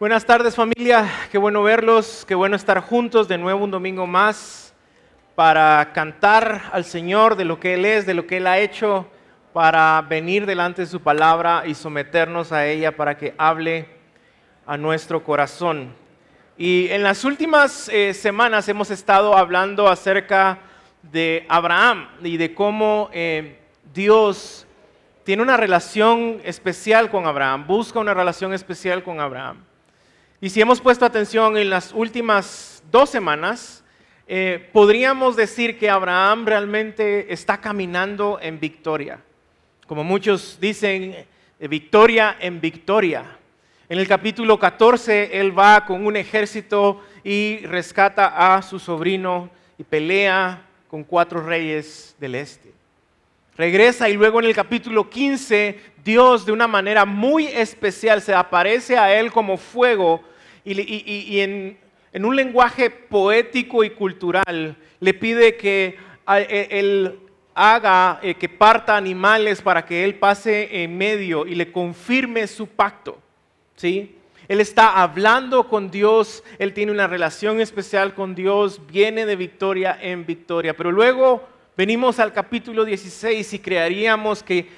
Buenas tardes familia, qué bueno verlos, qué bueno estar juntos de nuevo un domingo más para cantar al Señor de lo que Él es, de lo que Él ha hecho, para venir delante de su palabra y someternos a ella para que hable a nuestro corazón. Y en las últimas eh, semanas hemos estado hablando acerca de Abraham y de cómo eh, Dios tiene una relación especial con Abraham, busca una relación especial con Abraham. Y si hemos puesto atención en las últimas dos semanas, eh, podríamos decir que Abraham realmente está caminando en victoria. Como muchos dicen, de victoria en victoria. En el capítulo 14, él va con un ejército y rescata a su sobrino y pelea con cuatro reyes del este. Regresa y luego en el capítulo 15, Dios de una manera muy especial se aparece a él como fuego y, en, un lenguaje poético y cultural le pide que e, él haga eh, que parta animales para que él pase en medio y le confirme su pacto. ¿sí? Él está hablando con Dios, él tiene una relación especial con Dios, viene de victoria en victoria. Pero luego venimos al capítulo 16 y crearíamos que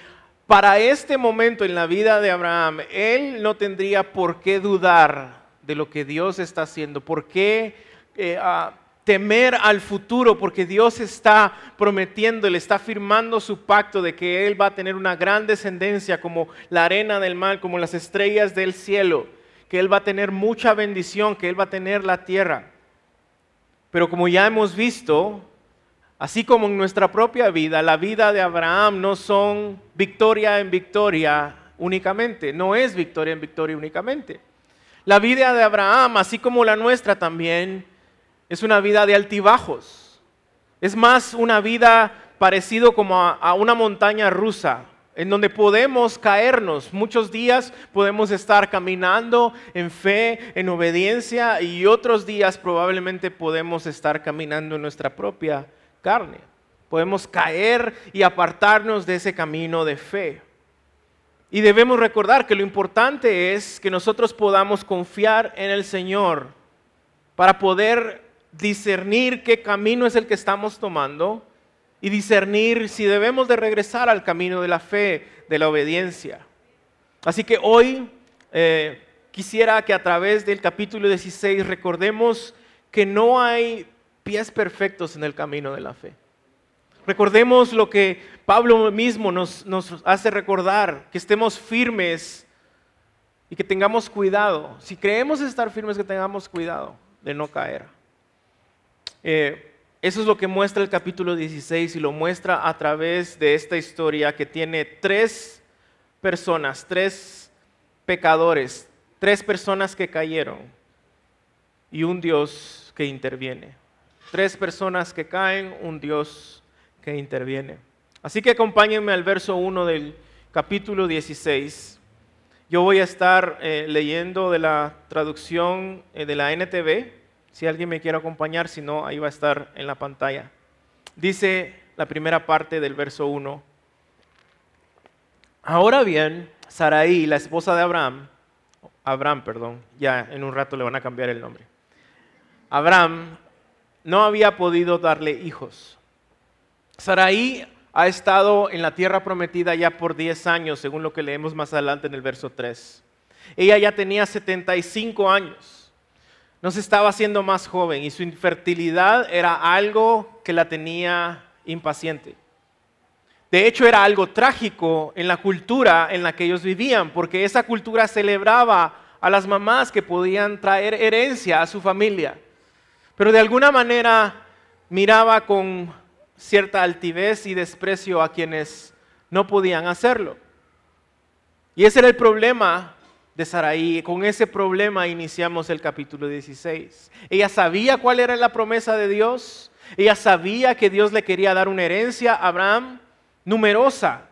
para este momento en la vida de Abraham, él no tendría por qué dudar de lo que Dios está haciendo? ¿Por qué eh, temer al futuro? Porque Dios está prometiendo, le está firmando su pacto de que Él va a tener una gran descendencia como la arena del mar, como las estrellas del cielo, que Él va a tener mucha bendición, que Él va a tener la tierra. Pero como ya hemos visto, así como en nuestra propia vida, la vida de Abraham no son victoria en victoria únicamente, no es victoria en victoria únicamente. La vida de Abraham, así como la nuestra también, es una vida de altibajos. Es más una vida parecido como a, una montaña rusa, en donde podemos caernos. Muchos días podemos estar caminando en fe, en obediencia, y otros días probablemente podemos estar caminando en nuestra propia carne. Podemos caer y apartarnos de ese camino de fe. Y debemos recordar que lo importante es que nosotros podamos confiar en el Señor para poder discernir qué camino es el que estamos tomando y discernir si debemos de regresar al camino de la fe, de la obediencia. Así que hoy eh, quisiera que a través del capítulo 16 recordemos que no hay pies perfectos en el camino de la fe. Recordemos lo que Pablo mismo nos, hace recordar, que estemos firmes y que tengamos cuidado. Si creemos estar firmes, que tengamos cuidado de no caer. Eh, eso es lo que muestra el capítulo 16 y lo muestra a través de esta historia que tiene tres personas, tres pecadores, tres personas que cayeron y un Dios que interviene. Tres personas que caen, un Dios que interviene. Así que acompáñenme al verso 1 del capítulo 16. Yo voy a estar eh, leyendo de la traducción eh, de la NTV, si alguien me quiere acompañar, si no, ahí va a estar en la pantalla. Dice la primera parte del verso 1. Ahora bien, Saraí, la esposa de Abraham, Abraham, perdón, ya en un rato le van a cambiar el nombre. Abraham no había podido darle hijos Saraí ha estado en la tierra prometida ya por 10 años, según lo que leemos más adelante en el verso 3. Ella ya tenía 75 años. No se estaba haciendo más joven y su infertilidad era algo que la tenía impaciente. De hecho, era algo trágico en la cultura en la que ellos vivían, porque esa cultura celebraba a las mamás que podían traer herencia a su familia. Pero de alguna manera miraba con cierta altivez y desprecio a quienes no podían hacerlo. Y ese era el problema de Saraí. Con ese problema iniciamos el capítulo 16. Ella sabía cuál era la promesa de Dios. Ella sabía que Dios le quería dar una herencia a Abraham numerosa,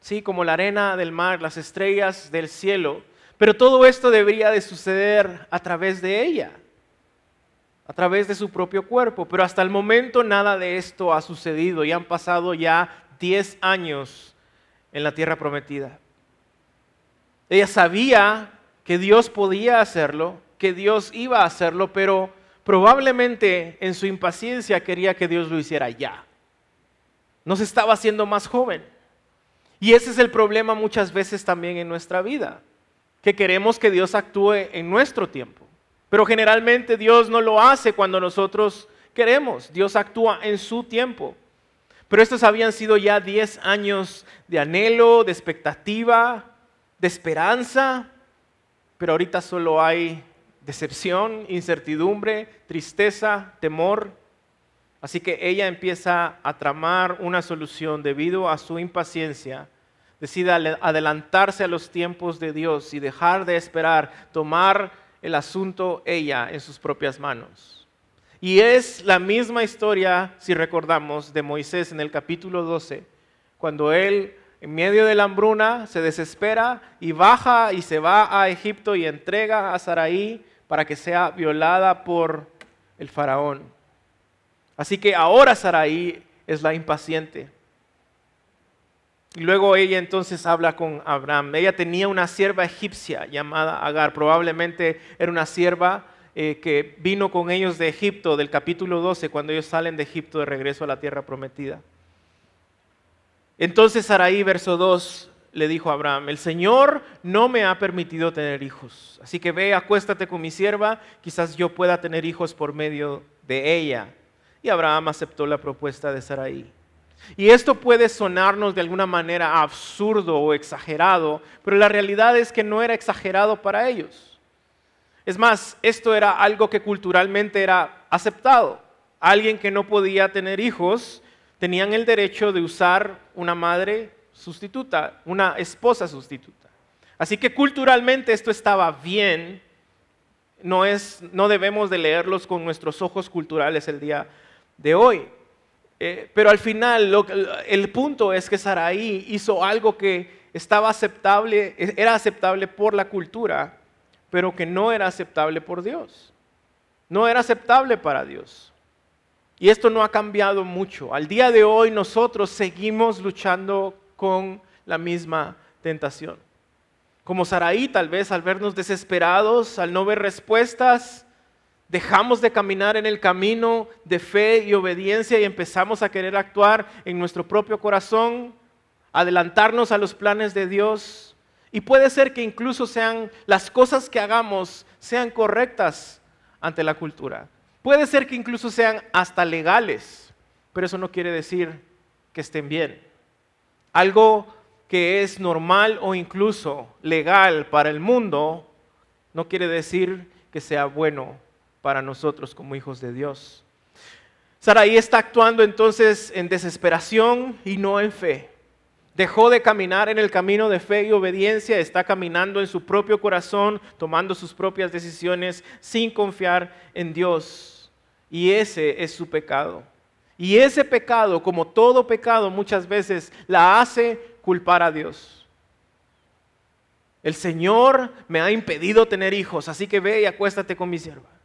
¿sí? como la arena del mar, las estrellas del cielo. Pero todo esto debería de suceder a través de ella a través de su propio cuerpo. Pero hasta el momento nada de esto ha sucedido y han pasado ya 10 años en la tierra prometida. Ella sabía que Dios podía hacerlo, que Dios iba a hacerlo, pero probablemente en su impaciencia quería que Dios lo hiciera ya. No se estaba haciendo más joven. Y ese es el problema muchas veces también en nuestra vida, que queremos que Dios actúe en nuestro tiempo. Pero generalmente Dios no lo hace cuando nosotros queremos, Dios actúa en su tiempo. Pero estos habían sido ya 10 años de anhelo, de expectativa, de esperanza, pero ahorita solo hay decepción, incertidumbre, tristeza, temor. Así que ella empieza a tramar una solución debido a su impaciencia. Decide adelantarse a los tiempos de Dios y dejar de esperar, tomar el asunto ella en sus propias manos. Y es la misma historia, si recordamos, de Moisés en el capítulo 12, cuando él en medio de la hambruna se desespera y baja y se va a Egipto y entrega a Saraí para que sea violada por el faraón. Así que ahora Saraí es la impaciente. Y luego ella entonces habla con Abraham. Ella tenía una sierva egipcia llamada Agar. Probablemente era una sierva eh, que vino con ellos de Egipto, del capítulo 12, cuando ellos salen de Egipto de regreso a la tierra prometida. Entonces Saraí, verso 2, le dijo a Abraham, el Señor no me ha permitido tener hijos, así que ve, acuéstate con mi sierva, quizás yo pueda tener hijos por medio de ella. Y Abraham aceptó la propuesta de Saraí. Y esto puede sonarnos de alguna manera absurdo o exagerado, pero la realidad es que no era exagerado para ellos. Es más, esto era algo que culturalmente era aceptado. Alguien que no podía tener hijos tenían el derecho de usar una madre sustituta, una esposa sustituta. Así que culturalmente esto estaba bien, no, es, no debemos de leerlos con nuestros ojos culturales el día de hoy. Eh, pero al final el punto es que Saraí hizo algo que estaba aceptable, era aceptable por la cultura, pero que no era aceptable por Dios. No era aceptable para Dios. Y esto no ha cambiado mucho. Al día de hoy nosotros seguimos luchando con la misma tentación. Como Saraí, tal vez al vernos desesperados, al no ver respuestas, dejamos de caminar en el camino de fe y obediencia y empezamos a querer actuar en nuestro propio corazón, adelantarnos a los planes de Dios. Y puede ser que incluso sean las cosas que hagamos sean correctas ante la cultura. Puede ser que incluso sean hasta legales, pero eso no quiere decir que estén bien. Algo que es normal o incluso legal para el mundo no quiere decir que sea bueno para nosotros como hijos de Dios. Saraí está actuando entonces en desesperación y no en fe. Dejó de caminar en el camino de fe y obediencia, está caminando en su propio corazón, tomando sus propias decisiones sin confiar en Dios. Y ese es su pecado. Y ese pecado, como todo pecado, muchas veces la hace culpar a Dios. El Señor me ha impedido tener hijos, así que ve y acuéstate con mi sierva.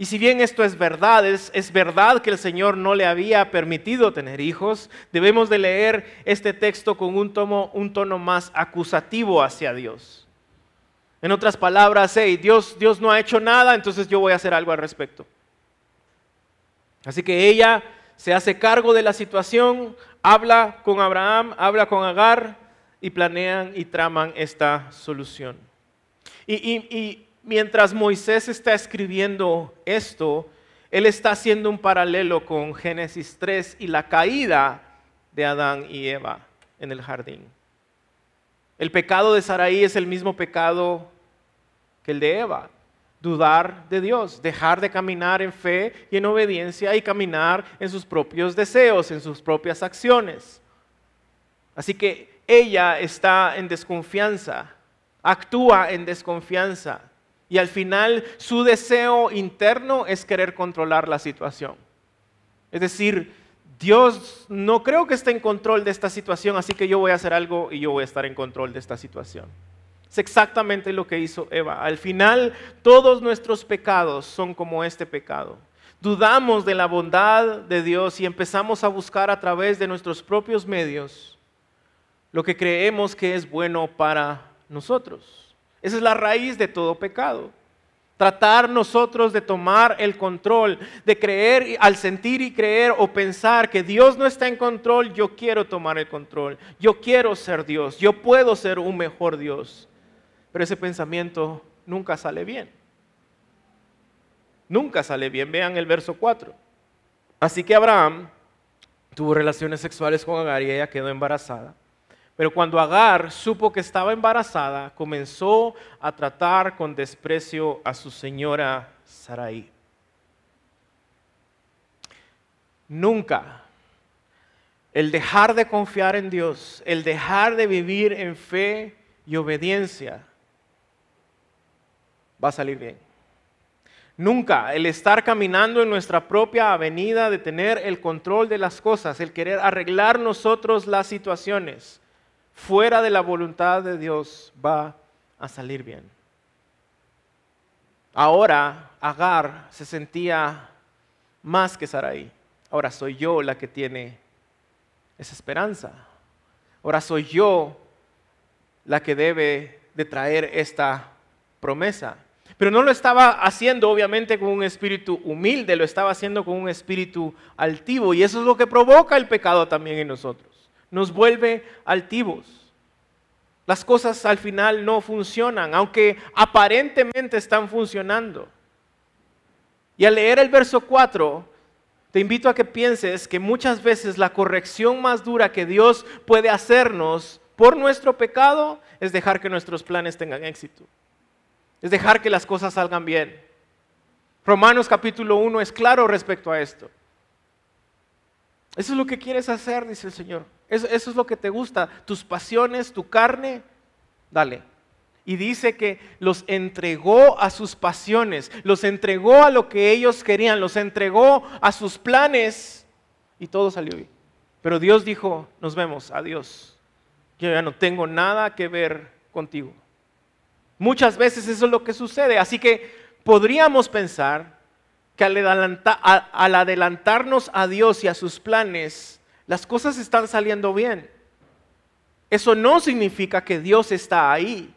Y si bien esto es verdad, es, es, verdad que el Señor no le había permitido tener hijos, debemos de leer este texto con un, tomo, un tono más acusativo hacia Dios. En otras palabras, hey, Dios, Dios no ha hecho nada, entonces yo voy a hacer algo al respecto. Así que ella se hace cargo de la situación, habla con Abraham, habla con Agar y planean y traman esta solución. Y, mientras Moisés está escribiendo esto, él está haciendo un paralelo con Génesis 3 y la caída de Adán y Eva en el jardín. El pecado de Saraí es el mismo pecado que el de Eva dudar de Dios, dejar de caminar en fe y en obediencia y caminar en sus propios deseos, en sus propias acciones. Así que ella está en desconfianza, actúa en desconfianza y al final su deseo interno es querer controlar la situación. Es decir, Dios no creo que esté en control de esta situación, así que yo voy a hacer algo y yo voy a estar en control de esta situación. Es exactamente lo que hizo Eva. Al final, todos nuestros pecados son como este pecado. Dudamos de la bondad de Dios y empezamos a buscar a través de nuestros propios medios lo que creemos que es bueno para nosotros. Esa es la raíz de todo pecado. Tratar nosotros de tomar el control, de creer al sentir y creer o pensar que Dios no está en control, yo quiero tomar el control. Yo quiero ser Dios, yo puedo ser un mejor Dios. Pero ese pensamiento nunca sale bien. Nunca sale bien. Vean el verso 4. Así que Abraham tuvo relaciones sexuales con Agar y ella quedó embarazada. Pero cuando Agar supo que estaba embarazada, comenzó a tratar con desprecio a su señora Sarai. Nunca el dejar de confiar en Dios, el dejar de vivir en fe y obediencia, va a salir bien. Nunca el estar caminando en nuestra propia avenida, de tener el control de las cosas, el querer arreglar nosotros las situaciones, fuera de la voluntad de Dios va a salir bien. Ahora Agar se sentía más que Sarai. Ahora soy yo la que tiene esa esperanza. Ahora soy yo la que debe de traer esta promesa. Pero no lo estaba haciendo obviamente con un espíritu humilde, lo estaba haciendo con un espíritu altivo. Y eso es lo que provoca el pecado también en nosotros nos vuelve altivos. Las cosas al final no funcionan, aunque aparentemente están funcionando. Y al leer el verso 4, te invito a que pienses que muchas veces la corrección más dura que Dios puede hacernos por nuestro pecado es dejar que nuestros planes tengan éxito. Es dejar que las cosas salgan bien. Romanos capítulo 1 es claro respecto a esto. Eso es lo que quieres hacer, dice el Señor. Eso, es lo que te gusta. Tus pasiones, tu carne, dale. Y dice que los entregó a sus pasiones, los entregó a lo que ellos querían, los entregó a sus planes y todo salió bien. Pero Dios dijo, nos vemos, adiós. Yo ya no tengo nada que ver contigo. Muchas veces eso es lo que sucede. Así que podríamos pensar que al, adelantarnos a Dios y a sus planes, las cosas están saliendo bien. Eso no significa que Dios está ahí.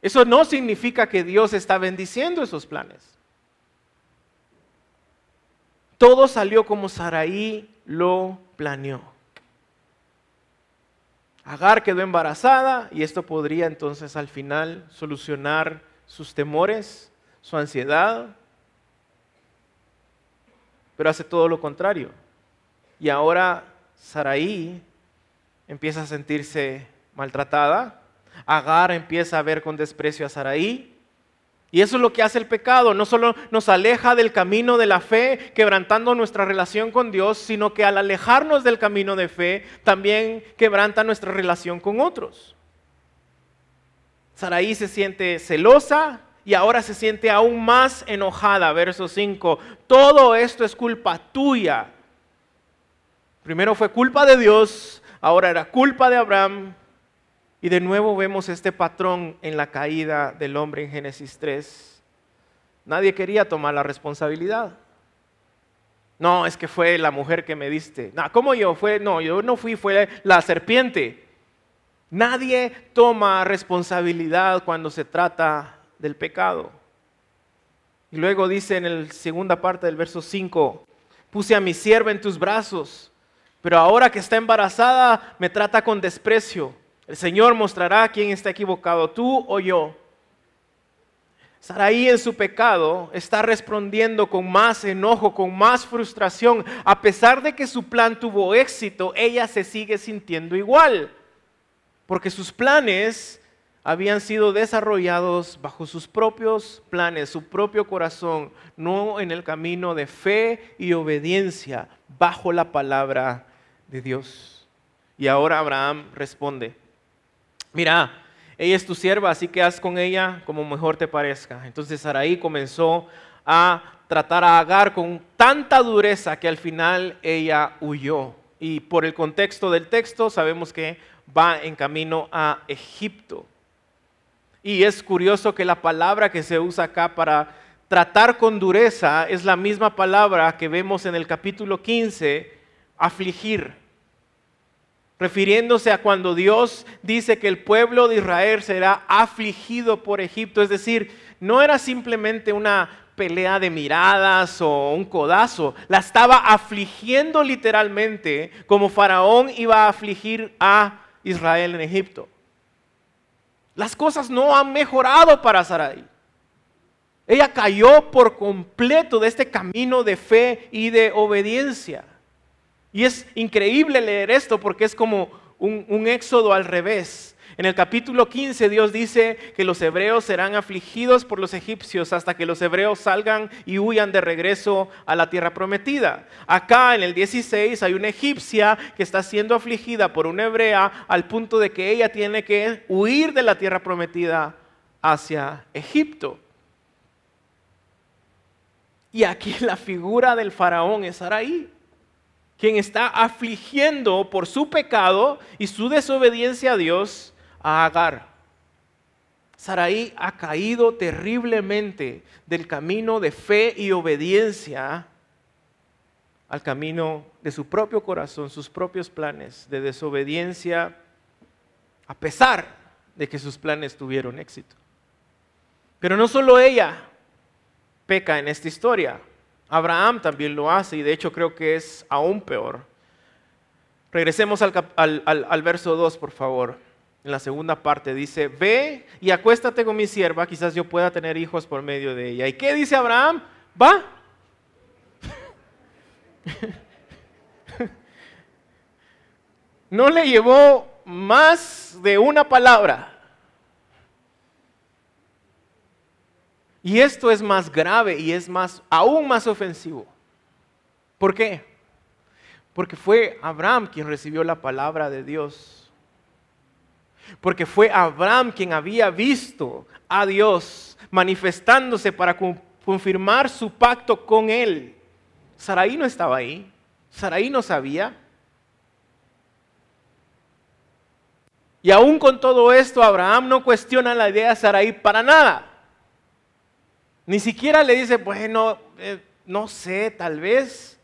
Eso no significa que Dios está bendiciendo esos planes. Todo salió como Saraí lo planeó. Agar quedó embarazada y esto podría entonces al final solucionar sus temores, su ansiedad, pero hace todo lo contrario. Y ahora Saraí empieza a sentirse maltratada, Agar empieza a ver con desprecio a Saraí. Y eso es lo que hace el pecado. No solo nos aleja del camino de la fe, quebrantando nuestra relación con Dios, sino que al alejarnos del camino de fe, también quebranta nuestra relación con otros. Saraí se siente celosa, y ahora se siente aún más enojada. Verso 5. Todo esto es culpa tuya. Primero fue culpa de Dios, ahora era culpa de Abraham. Y de nuevo vemos este patrón en la caída del hombre en Génesis 3. Nadie quería tomar la responsabilidad. No, es que fue la mujer que me diste. No, ¿cómo yo? Fue, no, yo no fui, fue la serpiente. Nadie toma responsabilidad cuando se trata del pecado. Y luego dice en la segunda parte del verso 5, puse a mi sierva en tus brazos, pero ahora que está embarazada me trata con desprecio. El Señor mostrará quién está equivocado, tú o yo. Saraí en su pecado está respondiendo con más enojo, con más frustración. A pesar de que su plan tuvo éxito, ella se sigue sintiendo igual. Porque sus planes habían sido desarrollados bajo sus propios planes, su propio corazón, no en el camino de fe y obediencia, bajo la palabra de Dios. Y ahora Abraham responde, mira, ella es tu sierva, así que haz con ella como mejor te parezca. Entonces Saraí comenzó a tratar a Agar con tanta dureza que al final ella huyó. Y por el contexto del texto sabemos que va en camino a Egipto. Y es curioso que la palabra que se usa acá para tratar con dureza es la misma palabra que vemos en el capítulo 15, afligir. Refiriéndose a cuando Dios dice que el pueblo de Israel será afligido por Egipto, es decir, no era simplemente una pelea de miradas o un codazo, la estaba afligiendo literalmente como Faraón iba a afligir a Israel en Egipto. Las cosas no han mejorado para Sarai. Ella cayó por completo de este camino de fe y de obediencia. Y es increíble leer esto porque es como un, éxodo al revés. En el capítulo 15 Dios dice que los hebreos serán afligidos por los egipcios hasta que los hebreos salgan y huyan de regreso a la tierra prometida. Acá en el 16 hay una egipcia que está siendo afligida por una hebrea al punto de que ella tiene que huir de la tierra prometida hacia Egipto. Y aquí la figura del faraón es Araí, quien está afligiendo por su pecado y su desobediencia a Dios a Agar. Saraí ha caído terriblemente del camino de fe y obediencia al camino de su propio corazón, sus propios planes de desobediencia, a pesar de que sus planes tuvieron éxito. Pero no solo ella, peca en esta historia. Abraham también lo hace y de hecho creo que es aún peor. Regresemos al, verso 2, por favor. En la segunda parte dice, ve y acuéstate con mi sierva, quizás yo pueda tener hijos por medio de ella. ¿Y qué dice Abraham? Va. no le llevó más de una palabra. Y esto es más grave y es más, aún más ofensivo. ¿Por qué? Porque fue Abraham quien recibió la palabra de Dios. Porque fue Abraham quien había visto a Dios manifestándose para confirmar su pacto con él. Saraí no estaba ahí. Saraí no sabía. Y aún con todo esto, Abraham no cuestiona la idea de Saraí para nada. Ni siquiera le dice, bueno, eh, no sé, tal vez.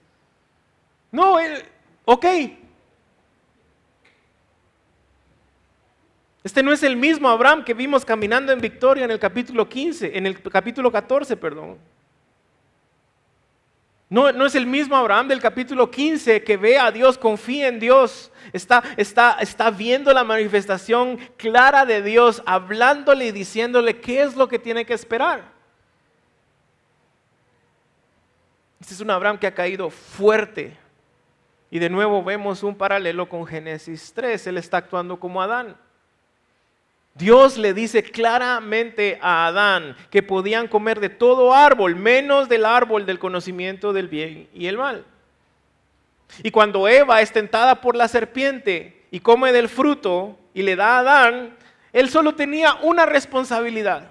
No, él, ok. Este no es el mismo Abraham que vimos caminando en victoria en el capítulo 15, en el capítulo 14, perdón. No, no, es el mismo Abraham del capítulo 15 que ve a Dios, confía en Dios, está, está, está viendo la manifestación clara de Dios, hablándole y diciéndole qué es lo que tiene que esperar. Este es un Abraham que ha caído fuerte. Y de nuevo vemos un paralelo con Génesis 3. Él está actuando como Adán. Dios le dice claramente a Adán que podían comer de todo árbol, menos del árbol del conocimiento del bien y el mal. Y cuando Eva es tentada por la serpiente y come del fruto y le da a Adán, él solo tenía una responsabilidad.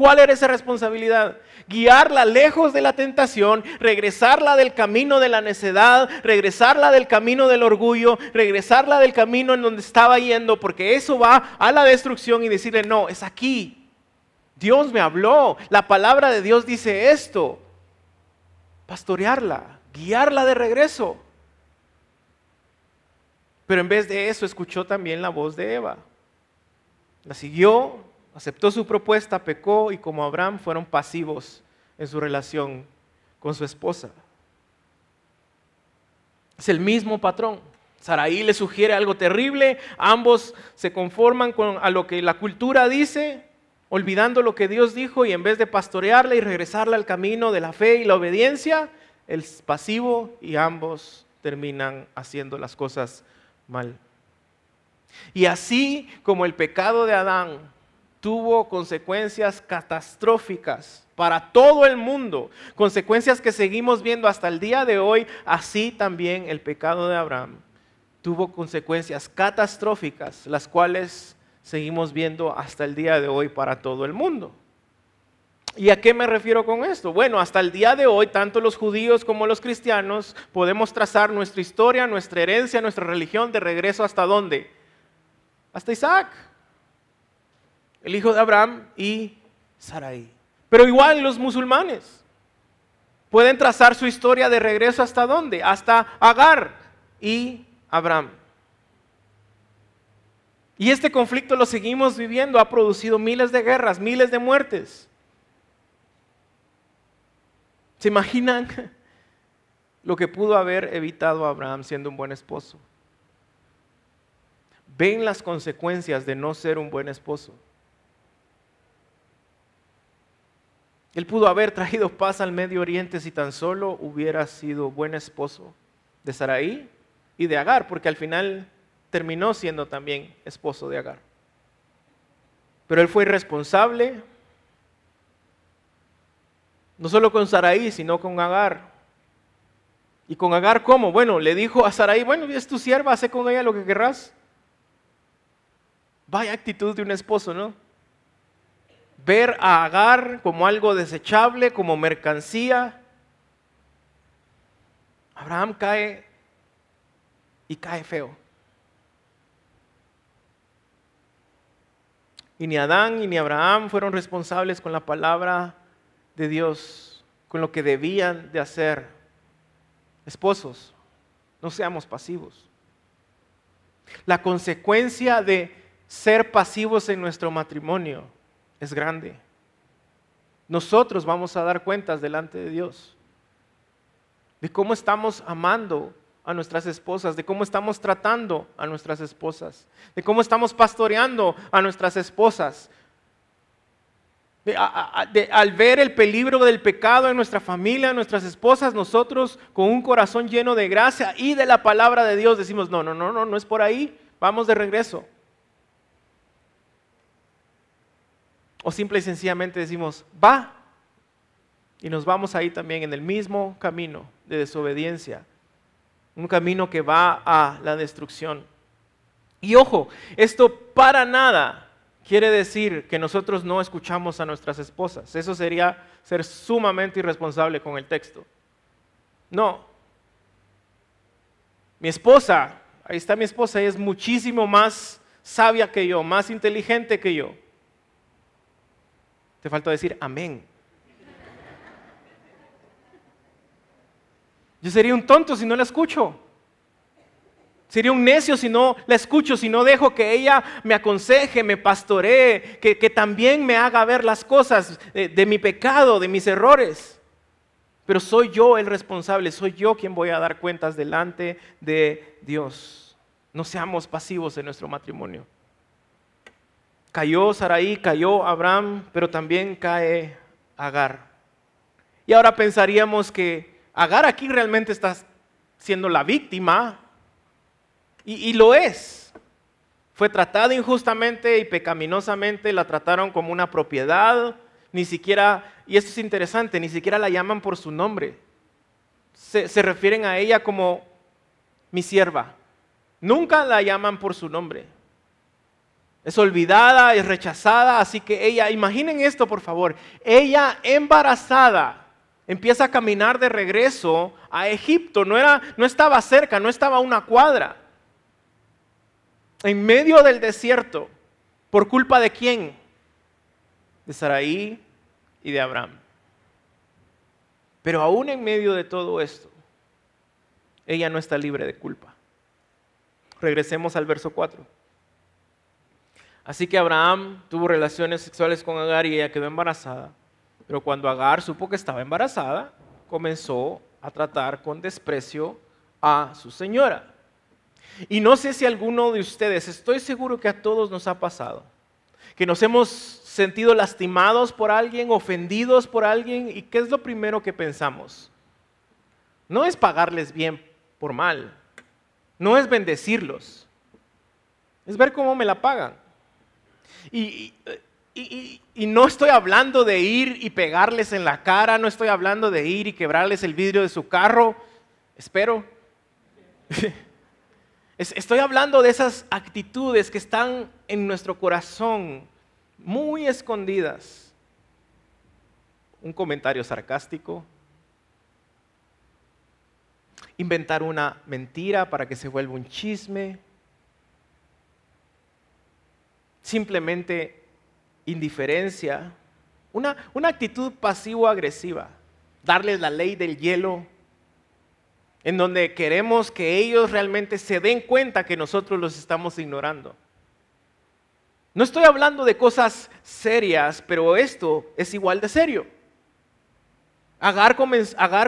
¿Cuál era esa responsabilidad? Guiarla lejos de la tentación, regresarla del camino de la necedad, regresarla del camino del orgullo, regresarla del camino en donde estaba yendo, porque eso va a la destrucción y decirle, no, es aquí. Dios me habló, la palabra de Dios dice esto. Pastorearla, guiarla de regreso. Pero en vez de eso escuchó también la voz de Eva. La siguió, aceptó su propuesta, pecó y como Abraham fueron pasivos en su relación con su esposa. Es el mismo patrón. Saraí le sugiere algo terrible, ambos se conforman con a lo que la cultura dice, olvidando lo que Dios dijo y en vez de pastorearla y regresarla al camino de la fe y la obediencia, el pasivo y ambos terminan haciendo las cosas mal. Y así como el pecado de Adán tuvo consecuencias catastróficas para todo el mundo, consecuencias que seguimos viendo hasta el día de hoy, así también el pecado de Abraham tuvo consecuencias catastróficas, las cuales seguimos viendo hasta el día de hoy para todo el mundo. ¿Y a qué me refiero con esto? Bueno, hasta el día de hoy, tanto los judíos como los cristianos podemos trazar nuestra historia, nuestra herencia, nuestra religión de regreso hasta dónde? Hasta Isaac el hijo de Abraham y Sarai. Pero igual los musulmanes pueden trazar su historia de regreso hasta dónde? Hasta Agar y Abraham. Y este conflicto lo seguimos viviendo, ha producido miles de guerras, miles de muertes. ¿Se imaginan lo que pudo haber evitado Abraham siendo un buen esposo? Ven las consecuencias de no ser un buen esposo. Él pudo haber traído paz al Medio Oriente si tan solo hubiera sido buen esposo de Saraí y de Agar, porque al final terminó siendo también esposo de Agar. Pero él fue irresponsable, no solo con Saraí, sino con Agar. ¿Y con Agar cómo? Bueno, le dijo a Saraí, bueno, es tu sierva, hace con ella lo que querrás. Vaya actitud de un esposo, ¿no? Ver a Agar como algo desechable, como mercancía. Abraham cae y cae feo. Y ni Adán y ni Abraham fueron responsables con la palabra de Dios, con lo que debían de hacer. Esposos, no seamos pasivos. La consecuencia de ser pasivos en nuestro matrimonio es grande. Nosotros vamos a dar cuentas delante de Dios de cómo estamos amando a nuestras esposas, de cómo estamos tratando a nuestras esposas, de cómo estamos pastoreando a nuestras esposas. al ver el peligro del pecado en nuestra familia, en nuestras esposas, nosotros con un corazón lleno de gracia y de la palabra de Dios decimos, no, no, no, no, no es por ahí, vamos de regreso. O simple y sencillamente decimos, va. Y nos vamos ahí también en el mismo camino de desobediencia un camino que va a la destrucción. Y ojo, esto para nada quiere decir que nosotros no escuchamos a nuestras esposas. Eso sería ser sumamente irresponsable con el texto. No. Mi esposa, ahí está mi esposa, ella es muchísimo más sabia que yo, más inteligente que yo. Te falta decir amén. Yo sería un tonto si no la escucho. Sería un necio si no la escucho, si no dejo que ella me aconseje, me pastoree, que, también me haga ver las cosas de, de mi pecado, de mis errores. Pero soy yo el responsable, soy yo quien voy a dar cuentas delante de Dios. No seamos pasivos en nuestro matrimonio. Cayó Saraí, cayó Abraham, pero también cae Agar. Y ahora pensaríamos que Agar aquí realmente está siendo la víctima y, lo es. Fue tratada injustamente y pecaminosamente, la trataron como una propiedad, ni siquiera, y esto es interesante, ni siquiera la llaman por su nombre. Se, se refieren a ella como mi sierva. Nunca la llaman por su nombre. Es olvidada, es rechazada, así que ella, imaginen esto por favor, ella embarazada empieza a caminar de regreso a Egipto. No, era, no estaba cerca, no estaba a una cuadra. En medio del desierto. ¿Por culpa de quién? De Saraí y de Abraham. Pero aún en medio de todo esto, ella no está libre de culpa. Regresemos al verso 4. Así que Abraham tuvo relaciones sexuales con Agar y ella quedó embarazada. Pero cuando Agar supo que estaba embarazada, comenzó a tratar con desprecio a su señora. Y no sé si alguno de ustedes, estoy seguro que a todos nos ha pasado, que nos hemos sentido lastimados por alguien, ofendidos por alguien, y ¿qué es lo primero que pensamos? No es pagarles bien por mal, no es bendecirlos, es ver cómo me la pagan. Y, no estoy hablando de ir y pegarles en la cara, no estoy hablando de ir y quebrarles el vidrio de su carro, espero. Estoy hablando de esas actitudes que están en nuestro corazón, muy escondidas. Un comentario sarcástico, inventar una mentira para que se vuelva un chisme, simplemente indiferencia, una, una actitud pasivo-agresiva, darles la ley del hielo, en donde queremos que ellos realmente se den cuenta que nosotros los estamos ignorando. No estoy hablando de cosas serias, pero esto es igual de serio. Agar,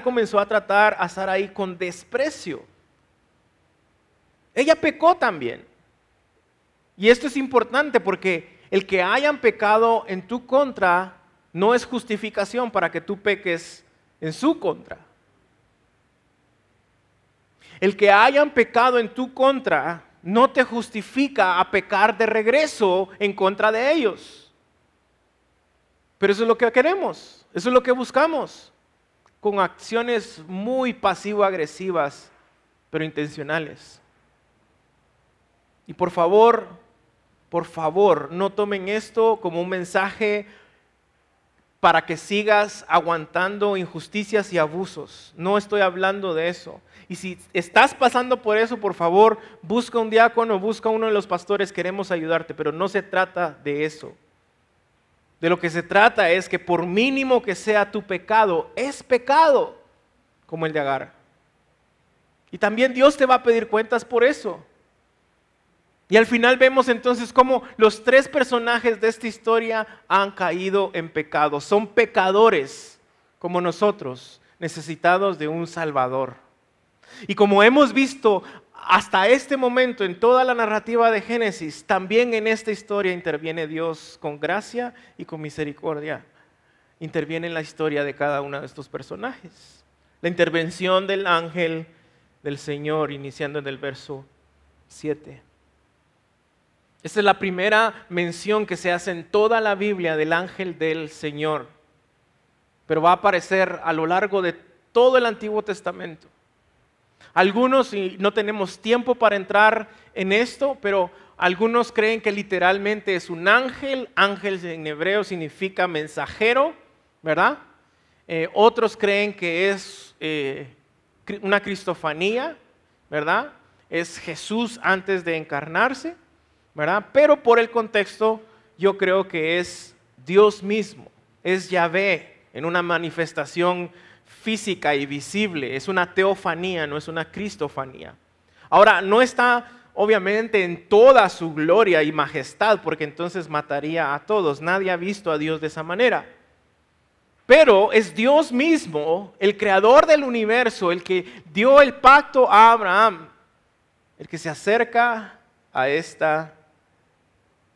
comenzó a tratar a Sarai con desprecio. Ella pecó también. Y esto es importante porque el que hayan pecado en tu contra no es justificación para que tú peques en su contra. El que hayan pecado en tu contra no te justifica a pecar de regreso en contra de ellos. Pero eso es lo que queremos, eso es lo que buscamos, con acciones muy pasivo-agresivas, pero intencionales. Y por favor, por favor, no tomen esto como un mensaje para que sigas aguantando injusticias y abusos. No estoy hablando de eso. Y si estás pasando por eso, por favor, busca un diácono, busca uno de los pastores, queremos ayudarte, pero no se trata de eso. De lo que se trata es que por mínimo que sea tu pecado, es pecado, como el de Agar. Y también Dios te va a pedir cuentas por eso. Y al final vemos entonces cómo los tres personajes de esta historia han caído en pecado. Son pecadores como nosotros, necesitados de un Salvador. Y como hemos visto hasta este momento en toda la narrativa de Génesis, también en esta historia interviene Dios con gracia y con misericordia. Interviene en la historia de cada uno de estos personajes. La intervención del ángel del Señor, iniciando en el verso 7. Esta es la primera mención que se hace en toda la Biblia del ángel del Señor. Pero va a aparecer a lo largo de todo el Antiguo Testamento. Algunos, y no tenemos tiempo para entrar en esto, pero algunos creen que literalmente es un ángel. Ángel en hebreo significa mensajero, ¿verdad? Eh, otros creen que es eh, una cristofanía, ¿verdad? Es Jesús antes de encarnarse. Pero por el contexto, yo creo que es Dios mismo, es Yahvé en una manifestación física y visible, es una teofanía, no es una cristofanía. Ahora, no está obviamente en toda su gloria y majestad, porque entonces mataría a todos. Nadie ha visto a Dios de esa manera. Pero es Dios mismo, el creador del universo, el que dio el pacto a Abraham, el que se acerca a esta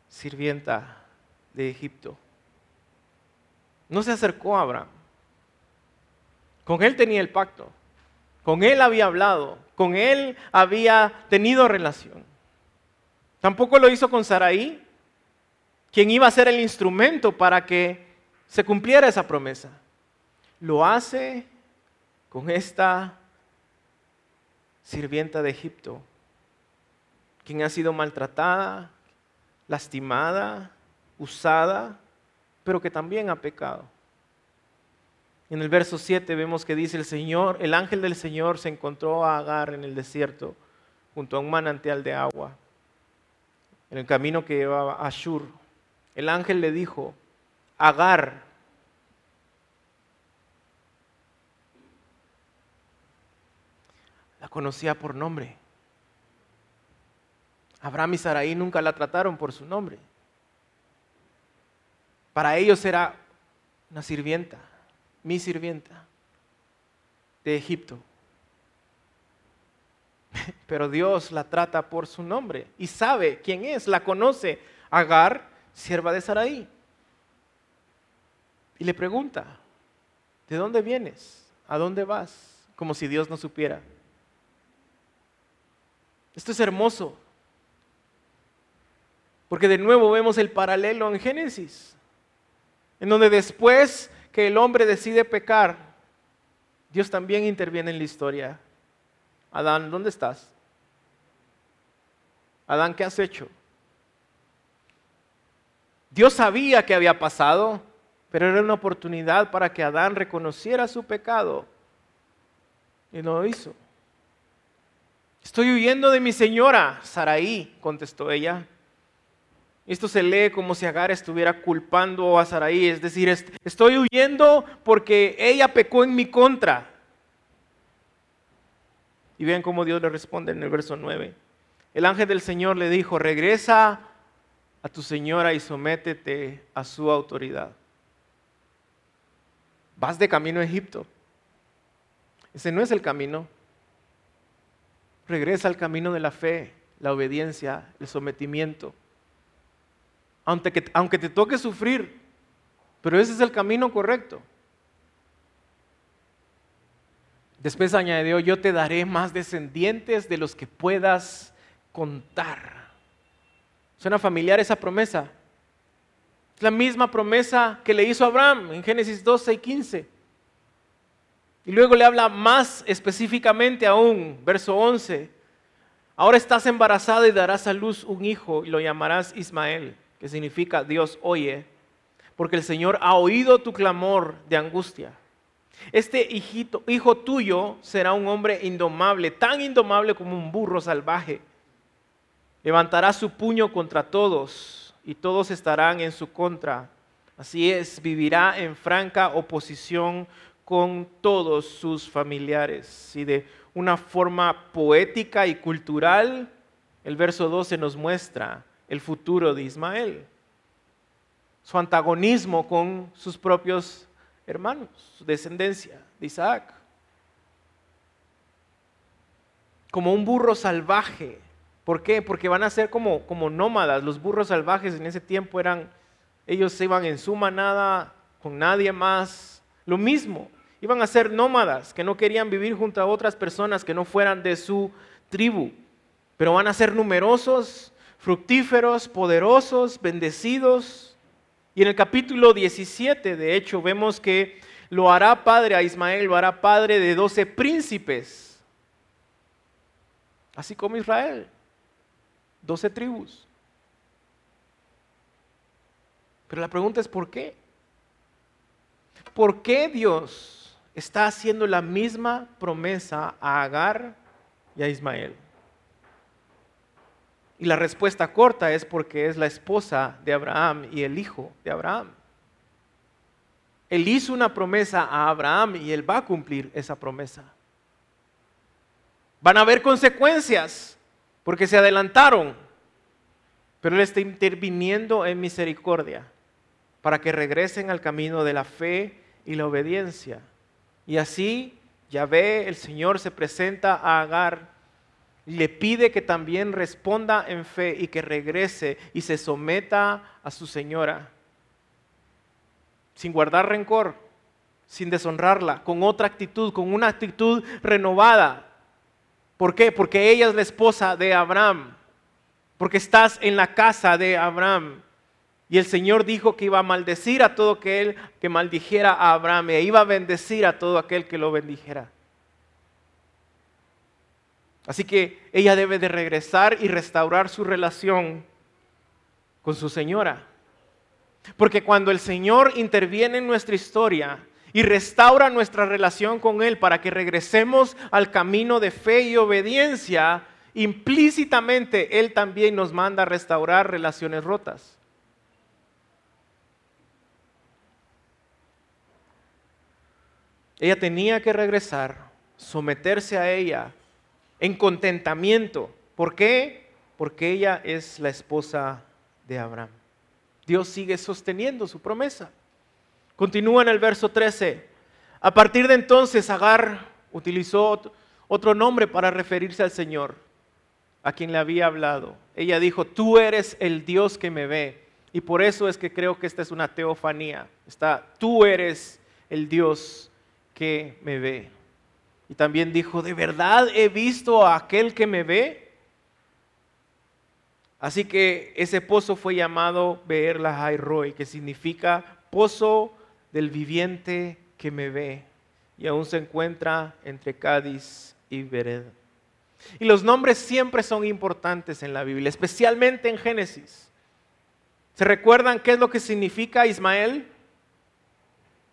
sirvienta de Egipto. No se acercó a Abraham. Con él tenía el pacto. Con él había hablado. Con él había tenido relación. Tampoco lo hizo con Saraí, quien iba a ser el instrumento para que se cumpliera esa promesa. Lo hace con esta sirvienta de Egipto, quien ha sido maltratada, lastimada, usada, pero que también ha pecado. En el verso 7 vemos que dice el Señor, el ángel del Señor se encontró a Agar en el desierto junto a un manantial de agua, en el camino que llevaba a Ashur. El ángel le dijo, Agar, la conocía por nombre. Abraham y Saraí nunca la trataron por su nombre. Para ellos era una sirvienta, mi sirvienta de Egipto. Pero Dios la trata por su nombre y sabe quién es, la conoce. Agar, sierva de Saraí. Y le pregunta, ¿de dónde vienes? ¿A dónde vas? Como si Dios no supiera. Esto es hermoso. Porque de nuevo vemos el paralelo en Génesis, en donde después que el hombre decide pecar, Dios también interviene en la historia. Adán, ¿dónde estás? Adán, ¿qué has hecho? Dios sabía que había pasado, pero era una oportunidad para que Adán reconociera su pecado. Y no lo hizo. Estoy huyendo de mi señora, Saraí, contestó ella. Esto se lee como si Agar estuviera culpando a Saraí, es decir, estoy huyendo porque ella pecó en mi contra. Y vean cómo Dios le responde en el verso 9. El ángel del Señor le dijo, regresa a tu señora y sométete a su autoridad. Vas de camino a Egipto. Ese no es el camino. Regresa al camino de la fe, la obediencia, el sometimiento. Aunque, aunque te toque sufrir, pero ese es el camino correcto. Después añadió, yo te daré más descendientes de los que puedas contar. ¿Suena familiar esa promesa? Es la misma promesa que le hizo Abraham en Génesis 12 y 15. Y luego le habla más específicamente aún, verso 11. Ahora estás embarazada y darás a luz un hijo y lo llamarás Ismael, que significa Dios oye, porque el Señor ha oído tu clamor de angustia. Este hijo tuyo será un hombre indomable, tan indomable como un burro salvaje. Levantará su puño contra todos y todos estarán en su contra. Así es, vivirá en franca oposición con todos sus familiares. Y de una forma poética y cultural, el verso 12 nos muestra el futuro de Ismael, su antagonismo con sus propios hermanos, su descendencia de Isaac. Como un burro salvaje. ¿Por qué? Porque van a ser como, como nómadas. Los burros salvajes en ese tiempo eran, ellos se iban en su manada con nadie más. Lo mismo, iban a ser nómadas que no querían vivir junto a otras personas que no fueran de su tribu. Pero van a ser numerosos, fructíferos, poderosos, bendecidos, y en el capítulo 17, de hecho, vemos que lo hará padre a Ismael, lo hará padre de doce príncipes, así como Israel, doce tribus. Pero la pregunta es ¿por qué? ¿Por qué Dios está haciendo la misma promesa a Agar y a Ismael? Y la respuesta corta es porque es la esposa de Abraham y el hijo de Abraham. Él hizo una promesa a Abraham y él va a cumplir esa promesa. Van a haber consecuencias porque se adelantaron, pero él está interviniendo en misericordia para que regresen al camino de la fe y la obediencia. Y así ya ve, el Señor se presenta a Agar le pide que también responda en fe y que regrese y se someta a su señora, sin guardar rencor, sin deshonrarla, con otra actitud, con una actitud renovada. ¿Por qué? Porque ella es la esposa de Abraham, porque estás en la casa de Abraham. Y el Señor dijo que iba a maldecir a todo aquel que maldijera a Abraham e iba a bendecir a todo aquel que lo bendijera. Así que ella debe de regresar y restaurar su relación con su señora. Porque cuando el Señor interviene en nuestra historia y restaura nuestra relación con Él para que regresemos al camino de fe y obediencia, implícitamente Él también nos manda a restaurar relaciones rotas. Ella tenía que regresar, someterse a ella en contentamiento. ¿Por qué? Porque ella es la esposa de Abraham. Dios sigue sosteniendo su promesa. Continúa en el verso 13. A partir de entonces, Agar utilizó otro nombre para referirse al Señor, a quien le había hablado. Ella dijo, tú eres el Dios que me ve. Y por eso es que creo que esta es una teofanía. Está, tú eres el Dios que me ve. Y también dijo, ¿de verdad he visto a aquel que me ve? Así que ese pozo fue llamado Beer Lahai Roy, que significa pozo del viviente que me ve. Y aún se encuentra entre Cádiz y Bered. Y los nombres siempre son importantes en la Biblia, especialmente en Génesis. ¿Se recuerdan qué es lo que significa Ismael?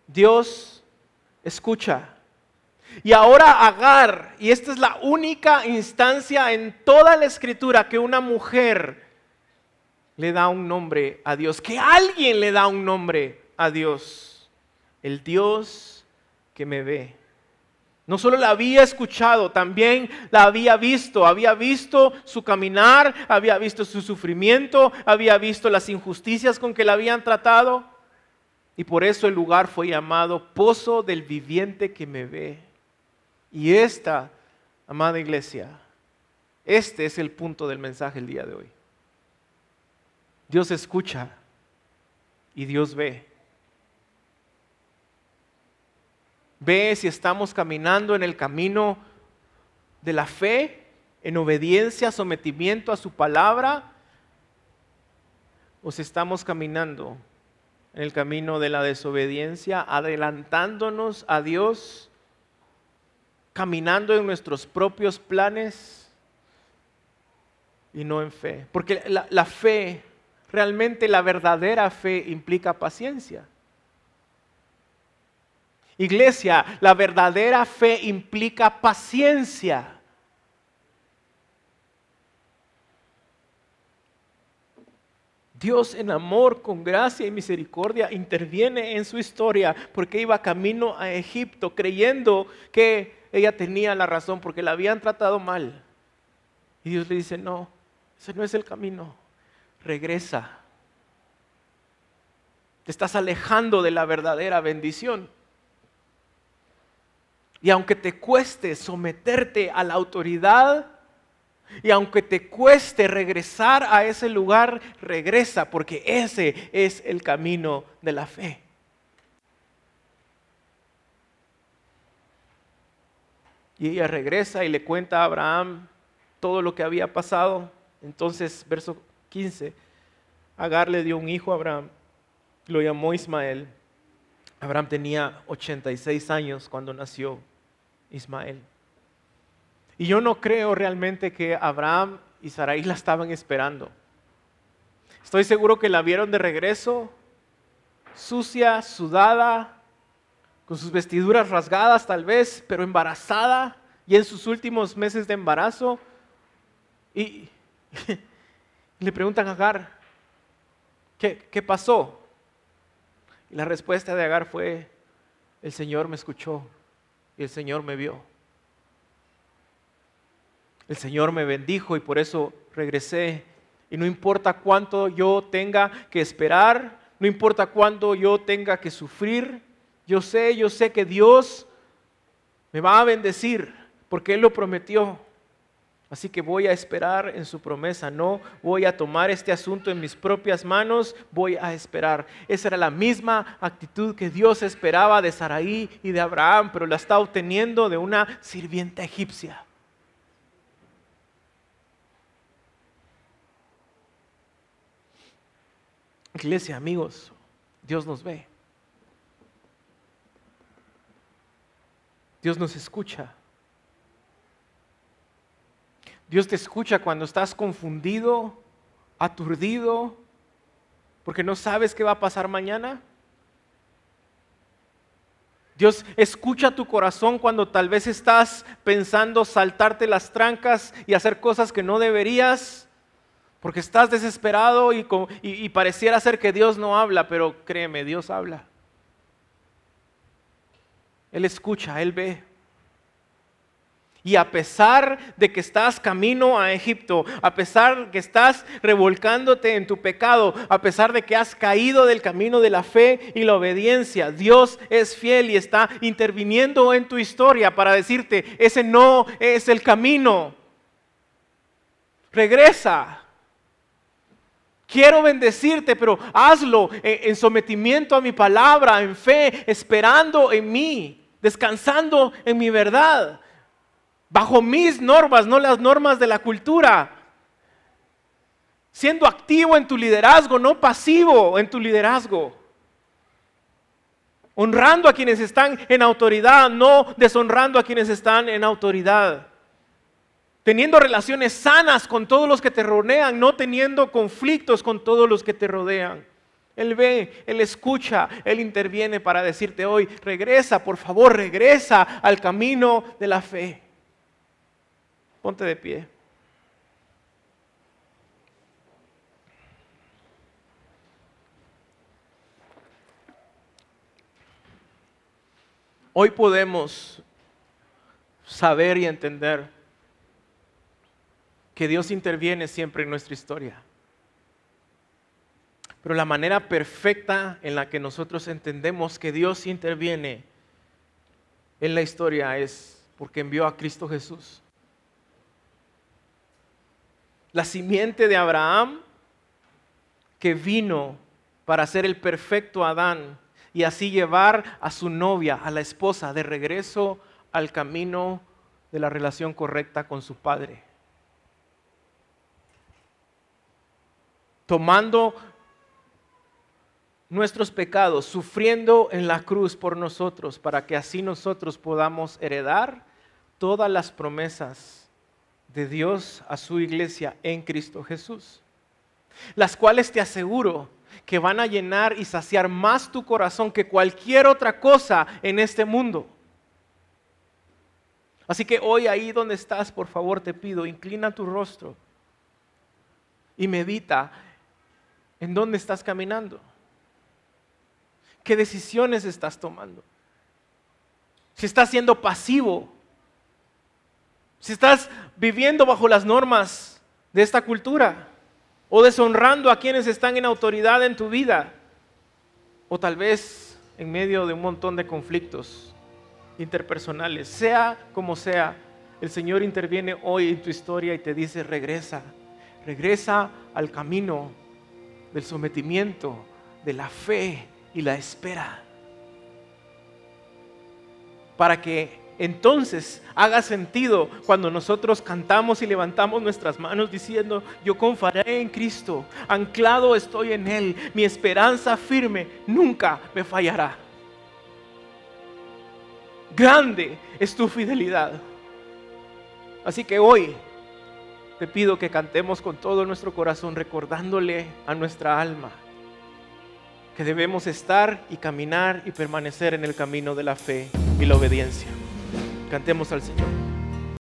Dios escucha. Y ahora Agar, y esta es la única instancia en toda la escritura que una mujer le da un nombre a Dios, que alguien le da un nombre a Dios, el Dios que me ve. No solo la había escuchado, también la había visto. Había visto su caminar, había visto su sufrimiento, había visto las injusticias con que la habían tratado. Y por eso el lugar fue llamado Pozo del Viviente que me ve. Y esta, amada iglesia, este es el punto del mensaje el día de hoy. Dios escucha y Dios ve. Ve si estamos caminando en el camino de la fe, en obediencia, sometimiento a su palabra, o si estamos caminando en el camino de la desobediencia, adelantándonos a Dios, caminando en nuestros propios planes y no en fe. Porque la, fe, realmente la verdadera fe implica paciencia. Iglesia, la verdadera fe implica paciencia. Dios en amor, con gracia y misericordia interviene en su historia porque iba camino a Egipto creyendo que ella tenía la razón porque la habían tratado mal. Y Dios le dice, no, ese no es el camino, regresa. Te estás alejando de la verdadera bendición. Y aunque te cueste someterte a la autoridad, y aunque te cueste regresar a ese lugar, regresa, porque ese es el camino de la fe. Y ella regresa y le cuenta a Abraham todo lo que había pasado. Entonces, verso 15, Agar le dio un hijo a Abraham, lo llamó Ismael. Abraham tenía 86 años cuando nació Ismael. Y yo no creo realmente que Abraham y Sarai la estaban esperando. Estoy seguro que la vieron de regreso, sucia, sudada, con sus vestiduras rasgadas tal vez, pero embarazada y en sus últimos meses de embarazo. Y, le preguntan a Agar, ¿qué, ¿qué pasó? Y la respuesta de Agar fue, el Señor me escuchó y el Señor me vio. El Señor me bendijo y por eso regresé. Y no importa cuánto yo tenga que esperar, no importa cuánto yo tenga que sufrir, yo sé, yo sé que Dios me va a bendecir porque Él lo prometió. Así que voy a esperar en su promesa, no voy a tomar este asunto en mis propias manos, voy a esperar. Esa era la misma actitud que Dios esperaba de Saraí y de Abraham, pero la está obteniendo de una sirvienta egipcia. Iglesia, amigos, Dios nos ve. Dios nos escucha. Dios te escucha cuando estás confundido, aturdido, porque no sabes qué va a pasar mañana. Dios escucha tu corazón cuando tal vez estás pensando saltarte las trancas y hacer cosas que no deberías, porque estás desesperado y, pareciera ser que Dios no habla, pero créeme, Dios habla. Él escucha, Él ve. Y a pesar de que estás camino a Egipto, a pesar de que estás revolcándote en tu pecado, a pesar de que has caído del camino de la fe y la obediencia, Dios es fiel y está interviniendo en tu historia para decirte, ese no es el camino. Regresa. Quiero bendecirte, pero hazlo en sometimiento a mi palabra, en fe, esperando en mí, descansando en mi verdad bajo mis normas, no las normas de la cultura. Siendo activo en tu liderazgo, no pasivo en tu liderazgo. Honrando a quienes están en autoridad, no deshonrando a quienes están en autoridad. Teniendo relaciones sanas con todos los que te rodean, no teniendo conflictos con todos los que te rodean. Él ve, Él escucha, Él interviene para decirte hoy, regresa, por favor, regresa al camino de la fe. Ponte de pie. Hoy podemos saber y entender que Dios interviene siempre en nuestra historia. Pero la manera perfecta en la que nosotros entendemos que Dios interviene en la historia es porque envió a Cristo Jesús. La simiente de Abraham que vino para ser el perfecto Adán y así llevar a su novia, a la esposa, de regreso al camino de la relación correcta con su padre. Tomando nuestros pecados, sufriendo en la cruz por nosotros, para que así nosotros podamos heredar todas las promesas de Dios a su iglesia en Cristo Jesús, las cuales te aseguro que van a llenar y saciar más tu corazón que cualquier otra cosa en este mundo. Así que hoy ahí donde estás, por favor te pido, inclina tu rostro y medita en dónde estás caminando. ¿Qué decisiones estás tomando? Si estás siendo pasivo, si estás viviendo bajo las normas de esta cultura. O deshonrando a quienes están en autoridad en tu vida, o tal vez en medio de un montón de conflictos interpersonales, sea como sea, el Señor interviene hoy en tu historia y te dice, regresa, regresa al camino del sometimiento, de la fe, y la espera. Para que entonces haga sentido cuando nosotros cantamos y levantamos nuestras manos diciendo, yo confiaré en Cristo, anclado estoy en Él, mi esperanza firme nunca me fallará. Grande es tu fidelidad. Así que hoy te pido que cantemos con todo nuestro corazón recordándole a nuestra alma que debemos estar y caminar y permanecer en el camino de la fe y la obediencia. Cantemos al Señor.